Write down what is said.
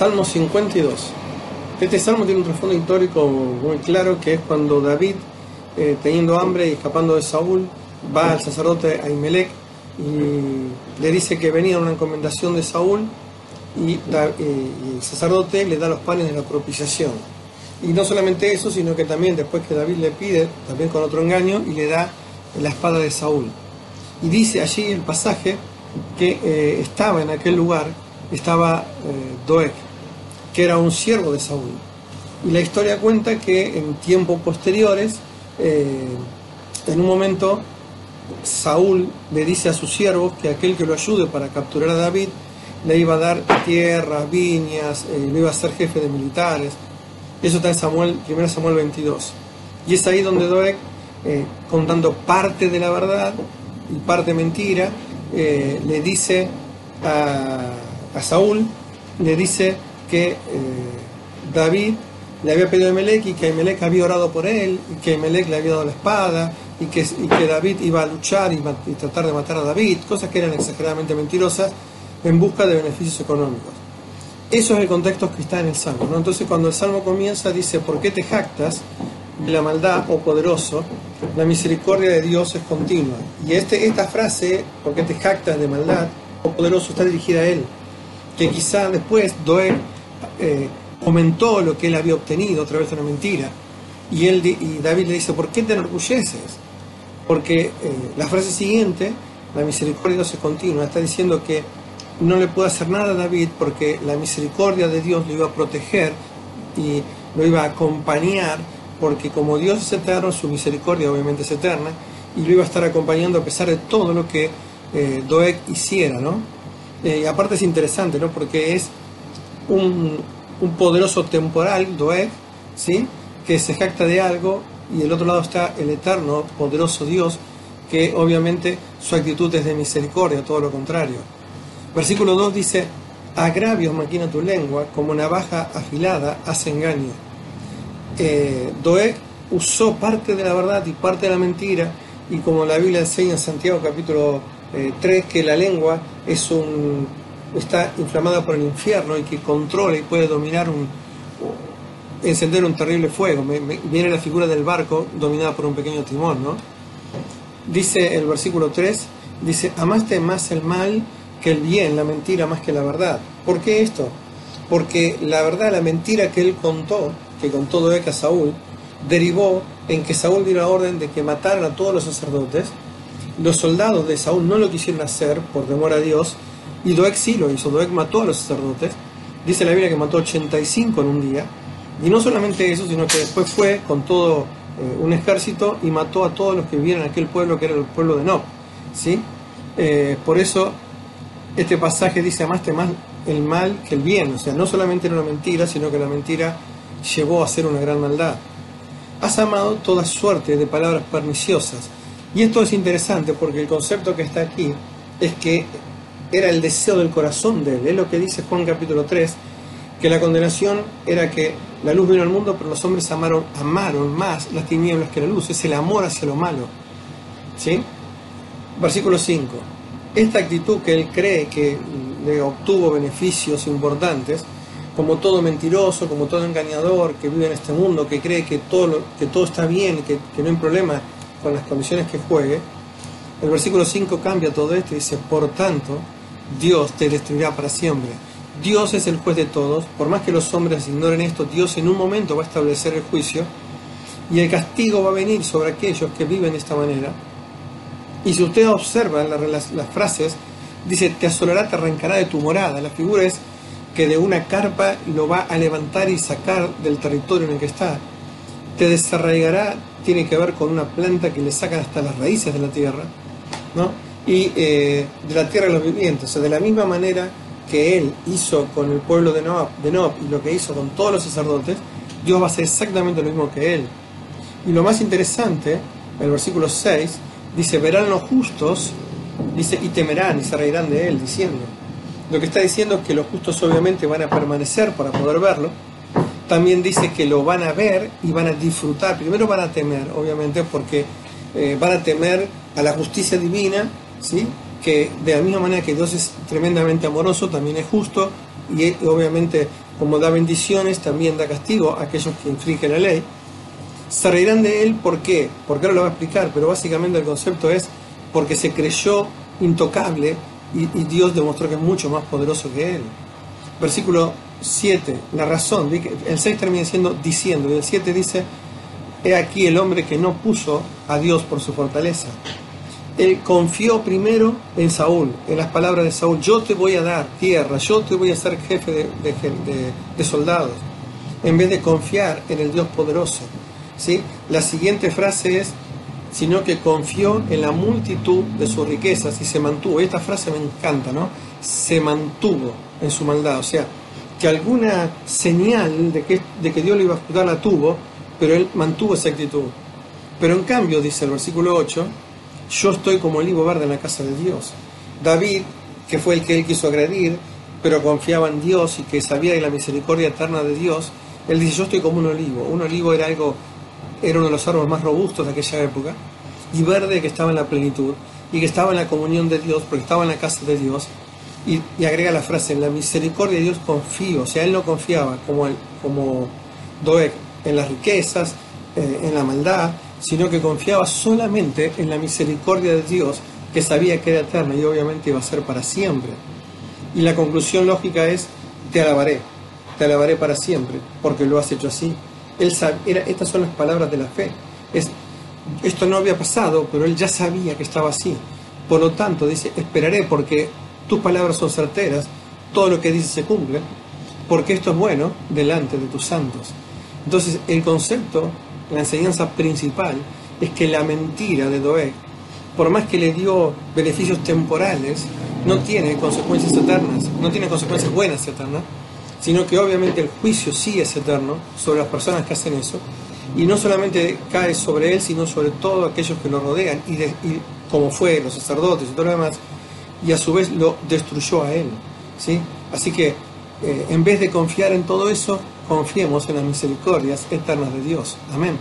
Salmo 52. Este salmo tiene un trasfondo histórico muy claro que es cuando David, eh, teniendo hambre y escapando de Saúl, va al sacerdote Ahimelech y le dice que venía una encomendación de Saúl y, eh, el sacerdote le da los panes de la propiciación. Y no solamente eso, sino que también después que David le pide, también con otro engaño, y le da la espada de Saúl. Y dice allí el pasaje que eh, estaba en aquel lugar, estaba eh, Doeg, que era un siervo de Saúl. Y la historia cuenta que en tiempos posteriores, eh, en un momento, Saúl le dice a sus siervos que aquel que lo ayude para capturar a David le iba a dar tierras, viñas, lo iba a ser jefe de militares. Eso está en Samuel, 1 Samuel 22. Y es ahí donde Doeg, contando parte de la verdad y parte mentira, eh, le dice a, Saúl, le dice que eh, David le había pedido a Emelec y que Emelec había orado por él, y que Emelec le había dado la espada, y que, que David iba a luchar y, tratar de matar a David, cosas que eran exageradamente mentirosas, en busca de beneficios económicos. Eso es el contexto que está en el Salmo. Entonces cuando el Salmo comienza dice, ¿por qué te jactas de la maldad, oh poderoso? la misericordia de Dios es continua. Y este, esta frase, porque te jactas de maldad, o poderoso, está dirigida a él. Que quizá después Doeg eh, comentó lo que él había obtenido a través de una mentira. Y, él, y David le dice, ¿por qué te enorgulleces? Porque eh, la frase siguiente, la misericordia de Dios es continua, está diciendo que no le puede hacer nada a David porque la misericordia de Dios lo iba a proteger y lo iba a acompañar porque como Dios es eterno, su misericordia obviamente es eterna, y lo iba a estar acompañando a pesar de todo lo que eh, Doeg hiciera, ¿no? Eh, y aparte es interesante, ¿no? Porque es un, poderoso temporal, Doeg, ¿sí? Que se jacta de algo, y del otro lado está el eterno, poderoso Dios, que obviamente su actitud es de misericordia, todo lo contrario. Versículo 2 dice, agravios maquina tu lengua, como navaja afilada hace engaño eh, Doeg usó parte de la verdad y parte de la mentira, y como la Biblia enseña en Santiago capítulo 3, eh, que la lengua es un, está inflamada por el infierno y que controla y puede dominar un, encender un terrible fuego. viene la figura del barco dominada por un pequeño timón, ¿no? Dice el versículo 3, dice, amaste más el mal que el bien, la mentira más que la verdad. ¿Por qué esto? Porque la verdad, la mentira que él contó, que con todo a Saúl, derivó en que Saúl dio la orden de que mataran a todos los sacerdotes. Los soldados de Saúl no lo quisieron hacer por temor a Dios, y Doeg sí lo hizo. Doeg mató a los sacerdotes. Dice la Biblia que mató 85 en un día. Y no solamente eso, sino que después fue con todo eh, un ejército y mató a todos los que vivían en aquel pueblo que era el pueblo de Nob. ¿sí? Eh, por eso este pasaje dice, amaste más el mal que el bien. O sea, no solamente era una mentira, sino que la mentira llevó a ser una gran maldad. Has amado toda suerte de palabras perniciosas. Y esto es interesante porque el concepto que está aquí es que era el deseo del corazón de él. Es lo que dice Juan capítulo 3, que la condenación era que la luz vino al mundo, pero los hombres amaron, amaron más las tinieblas que la luz. Es el amor hacia lo malo. ¿Sí? Versículo 5. Esta actitud que él cree que le obtuvo beneficios importantes, como todo mentiroso, como todo engañador que vive en este mundo, que cree que todo, que todo está bien, que, que no hay problema con las condiciones que juegue, el versículo 5 cambia todo esto y dice, por tanto, Dios te destruirá para siempre. Dios es el juez de todos, por más que los hombres ignoren esto, Dios en un momento va a establecer el juicio y el castigo va a venir sobre aquellos que viven de esta manera. Y si usted observa las, las frases, dice, te asolará, te arrancará de tu morada. La figura es que de una carpa lo va a levantar y sacar del territorio en el que está. Te desarraigará, tiene que ver con una planta que le sacan hasta las raíces de la tierra, ¿no? Y eh, de la tierra de los vivientes. O sea, de la misma manera que él hizo con el pueblo de Noab, de Noab y lo que hizo con todos los sacerdotes, Dios va a hacer exactamente lo mismo que él. Y lo más interesante, el versículo 6, dice, verán los justos, dice, y temerán y se reirán de él, diciendo, lo que está diciendo es que los justos obviamente van a permanecer para poder verlo. También dice que lo van a ver y van a disfrutar. Primero van a temer, obviamente, porque eh, van a temer a la justicia divina, ¿sí? que de la misma manera que Dios es tremendamente amoroso, también es justo y obviamente como da bendiciones, también da castigo a aquellos que infringen la ley. Se reirán de él, ¿por qué? Porque ahora lo va a explicar, pero básicamente el concepto es porque se creyó intocable y, Dios demostró que es mucho más poderoso que él. Versículo 7, la razón, el 6 termina siendo diciendo, y el 7 dice, he aquí el hombre que no puso a Dios por su fortaleza él confió primero en Saúl, en las palabras de Saúl, yo te voy a dar tierra, yo te voy a ser jefe de, soldados, en vez de confiar en el Dios poderoso. ¿sí? La siguiente frase es, sino que confió en la multitud de sus riquezas y se mantuvo. Esta frase me encanta, ¿no? Se mantuvo en su maldad, o sea, que alguna señal de que, de Dios le iba a juzgar la tuvo, pero él mantuvo esa actitud. Pero en cambio, dice el versículo 8, yo estoy como olivo verde en la casa de Dios. David, que fue el que él quiso agredir, pero confiaba en Dios y que sabía de la misericordia eterna de Dios, él dice, yo estoy como un olivo. Un olivo era algo, era uno de los árboles más robustos de aquella época, y verde que estaba en la plenitud, y que estaba en la comunión de Dios, porque estaba en la casa de Dios, y, agrega la frase, en la misericordia de Dios confío, o sea, él no confiaba como, el, como Doeg en las riquezas, eh, en la maldad, sino que confiaba solamente en la misericordia de Dios, que sabía que era eterna y obviamente iba a ser para siempre. Y la conclusión lógica es, te alabaré, te alabaré para siempre, porque lo has hecho así. Él era, estas son las palabras de la fe. Es, esto no había pasado, pero él ya sabía que estaba así. Por lo tanto, dice, esperaré porque tus palabras son certeras, todo lo que dices se cumple, porque esto es bueno delante de tus santos. Entonces, el concepto la enseñanza principal es que la mentira de Doeg, por más que le dio beneficios temporales, no tiene consecuencias eternas, no tiene consecuencias buenas eternas, sino que obviamente el juicio sí es eterno sobre las personas que hacen eso, y no solamente cae sobre él, sino sobre todos aquellos que lo rodean, y, como fue los sacerdotes y todo lo demás, y a su vez lo destruyó a él. ¿sí? Así que eh, en vez de confiar en todo eso, confiemos en las misericordias eternas de Dios. Amén.